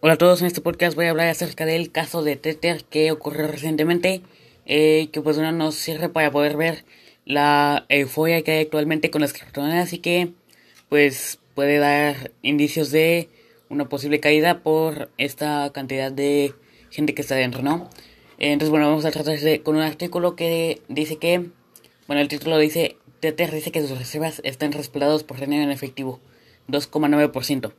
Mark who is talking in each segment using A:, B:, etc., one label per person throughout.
A: Hola a todos, en este podcast voy a hablar acerca del caso de Tether que ocurrió recientemente, eh, que pues bueno nos sirve para poder ver la euforia que hay actualmente con las criptomonedas y que pues puede dar indicios de una posible caída por esta cantidad de gente que está dentro, ¿no? Entonces bueno, vamos a tratar de, con un artículo que dice que, bueno, el título dice, Tether dice que sus reservas están respaldados por dinero en efectivo, 2,9%.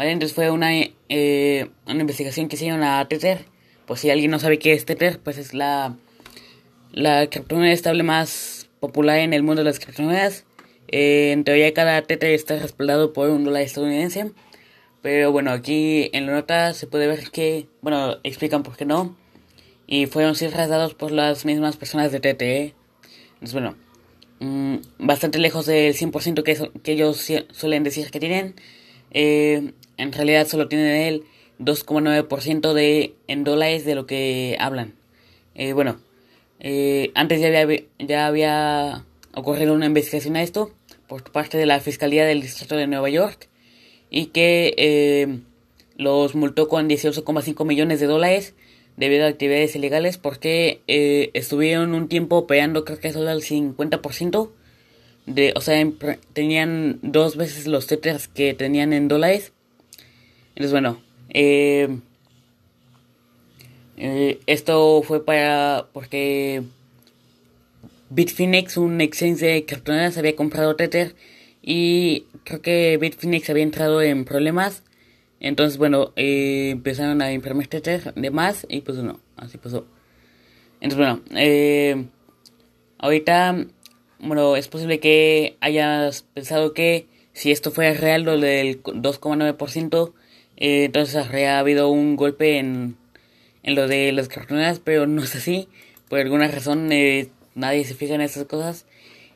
A: ¿Vale? Entonces fue una, eh, una investigación que hicieron a Tether. Pues si alguien no sabe qué es Tether, pues es la, la criptomoneda estable más popular en el mundo de las criptomonedas. Eh, en teoría cada Tether está respaldado por un dólar estadounidense. Pero bueno, aquí en la nota se puede ver que, bueno, explican por qué no. Y fueron cifras dadas por las mismas personas de TTE. Entonces bueno, mmm, bastante lejos del 100% que, que ellos suelen decir que tienen. Eh, en realidad solo tienen el 2,9% de en dólares de lo que hablan. Eh, bueno, eh, antes ya había, ya había ocurrido una investigación a esto por parte de la Fiscalía del Distrito de Nueva York y que eh, los multó con 18,5 millones de dólares debido a actividades ilegales porque eh, estuvieron un tiempo operando creo que solo al 50% de, o sea, tenían dos veces los tetras que tenían en dólares. Entonces, bueno, eh, eh, esto fue para, porque Bitfinex, un exchange de criptomonedas, había comprado Tether y creo que Bitfinex había entrado en problemas. Entonces, bueno, eh, empezaron a imprimir Tether de más y pues no, así pasó. Entonces, bueno, ahorita bueno, es posible que hayas pensado que si esto fuera real, lo del 2,9%, eh, entonces habría habido un golpe en, en lo de las criptomonedas, pero no es así. Por alguna razón eh, nadie se fija en esas cosas.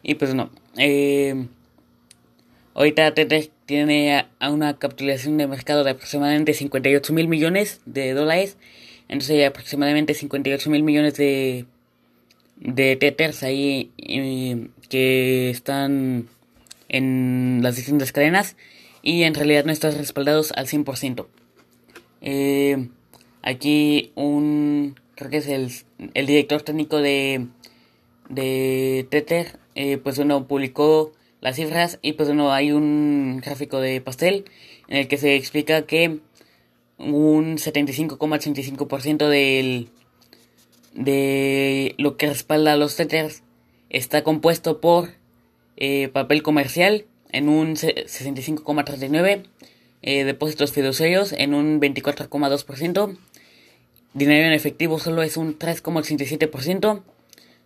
A: Y pues no. Eh, ahorita Tether tiene a una capitalización de mercado de aproximadamente 58 mil millones de dólares. Entonces aproximadamente 58 mil millones de de tethers ahí eh, que están en las distintas cadenas y en realidad no están respaldados al 100%. Eh, aquí un, creo que es el, el director técnico de, de Tether, eh, pues uno publicó las cifras y pues uno hay un gráfico de pastel en el que se explica que un 75,85% del de lo que respalda a los tethers está compuesto por eh, papel comercial en un 65,39%, eh, depósitos fiduciarios en un 24,2%, dinero en efectivo solo es un 3,87%,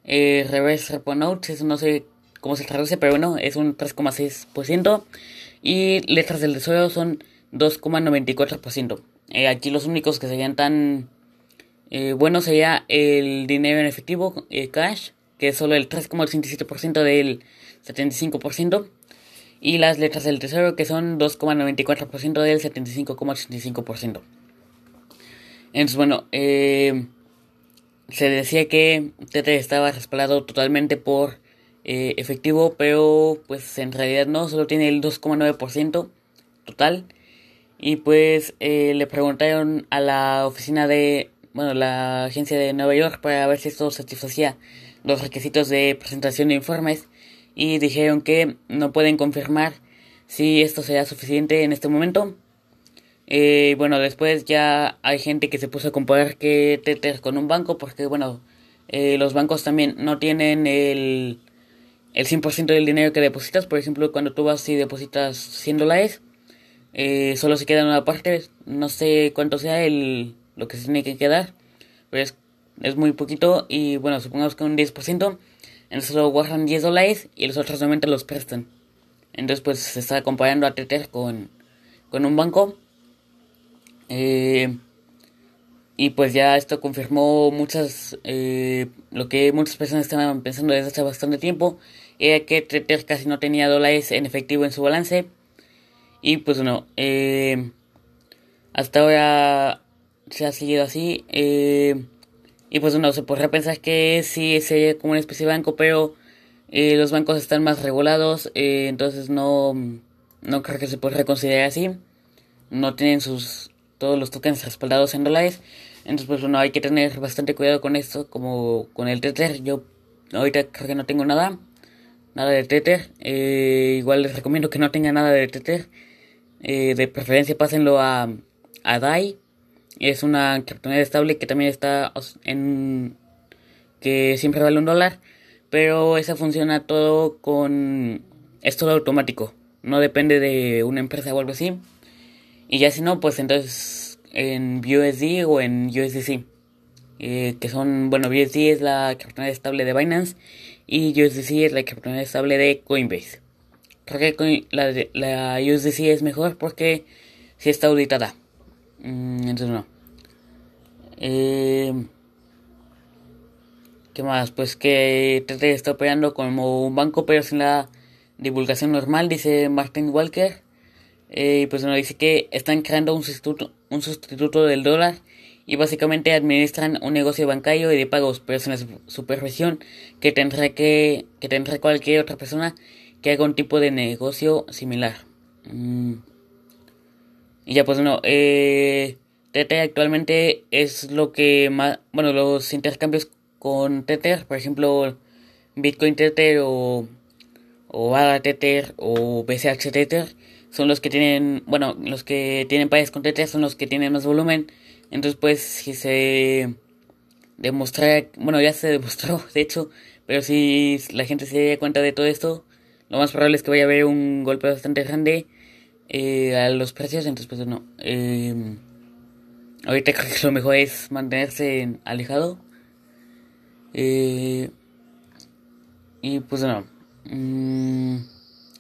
A: eh, reverse repo notes, eso no sé cómo se traduce, pero bueno, es un 3,6%, y letras del tesoro son 2,94%. Eh, aquí los únicos que serían tan eh, bueno sería el dinero en efectivo, eh, cash, que es solo el 3,87% del 75%, y las letras del tesoro, que son 2,94% del 75,85%. Entonces, bueno, eh, se decía que Tether estaba respaldado totalmente por efectivo, pero pues en realidad no, solo tiene el 2,9% total. Y pues le preguntaron a la oficina de bueno, la agencia de Nueva York para ver si esto satisfacía los requisitos de presentación de informes y dijeron que no pueden confirmar si esto será suficiente en este momento. Eh, bueno, después ya hay gente que se puso a comparar que Tether con un banco porque, bueno, eh, los bancos también no tienen el, el 100% del dinero que depositas. Por ejemplo, cuando tú vas y depositas 100 dólares, eh, solo se queda una parte, no sé cuánto sea el lo que se tiene que quedar. Pero es, es muy poquito y bueno, supongamos que un 10%, entonces lo guardan 10 dólares y los otros 90 los prestan. Entonces pues se está comparando a Tether con, con un banco. Eh, y pues ya esto confirmó muchas, eh, lo que muchas personas estaban pensando desde hace bastante tiempo, era que Tether casi no tenía dólares en efectivo en su balance. Y pues bueno, eh, hasta ahora se ha seguido así. Eh, y pues uno se podría pensar que sí sería como una especie de banco, pero eh, los bancos están más regulados, eh, entonces no, no creo que se pueda considerar así. No tienen sus todos los tokens respaldados en dólares. Entonces, pues bueno, hay que tener bastante cuidado con esto, como con el Tether. Yo ahorita creo que no tengo nada, nada de Tether. Igual les recomiendo que no tengan nada de Tether. De preferencia pásenlo a, a DAI. Es una criptomoneda estable que también está en... que siempre vale un dólar. Pero esa funciona todo con... es todo automático. No depende de una empresa o algo así. Y ya si no, pues entonces en BUSD o en USDC. Eh, que son, bueno, BUSD es la criptomoneda estable de Binance y USDC es la criptomoneda estable de Coinbase. Creo que la, la USDC es mejor porque si está auditada. Mm, entonces no. Eh, ¿Qué más? Pues que TT está operando como un banco pero sin la divulgación normal, dice Martin Walker. Eh, pues nos dice que están creando un sustituto, un sustituto del dólar y básicamente administran un negocio bancario y de pagos, pero sin la supervisión que tendrá que, que tendrá cualquier otra persona que haga un tipo de negocio similar. Mm. Y ya pues no, eh, Tether actualmente es lo que más, bueno, los intercambios con Tether, por ejemplo, Bitcoin Tether o, o ADA Tether o BCH Tether, son los que tienen, bueno, los que tienen países con Tether son los que tienen más volumen. Entonces, pues, si se demuestra, bueno, ya se demostró, de hecho, pero si la gente se da cuenta de todo esto, lo más probable es que vaya a haber un golpe bastante grande eh, a los precios. Entonces, pues, no. Eh, ahorita creo que lo mejor es mantenerse alejado. Eh, y pues, no. Mm,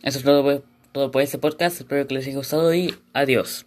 A: eso es todo todo por este podcast. Espero que les haya gustado y adiós.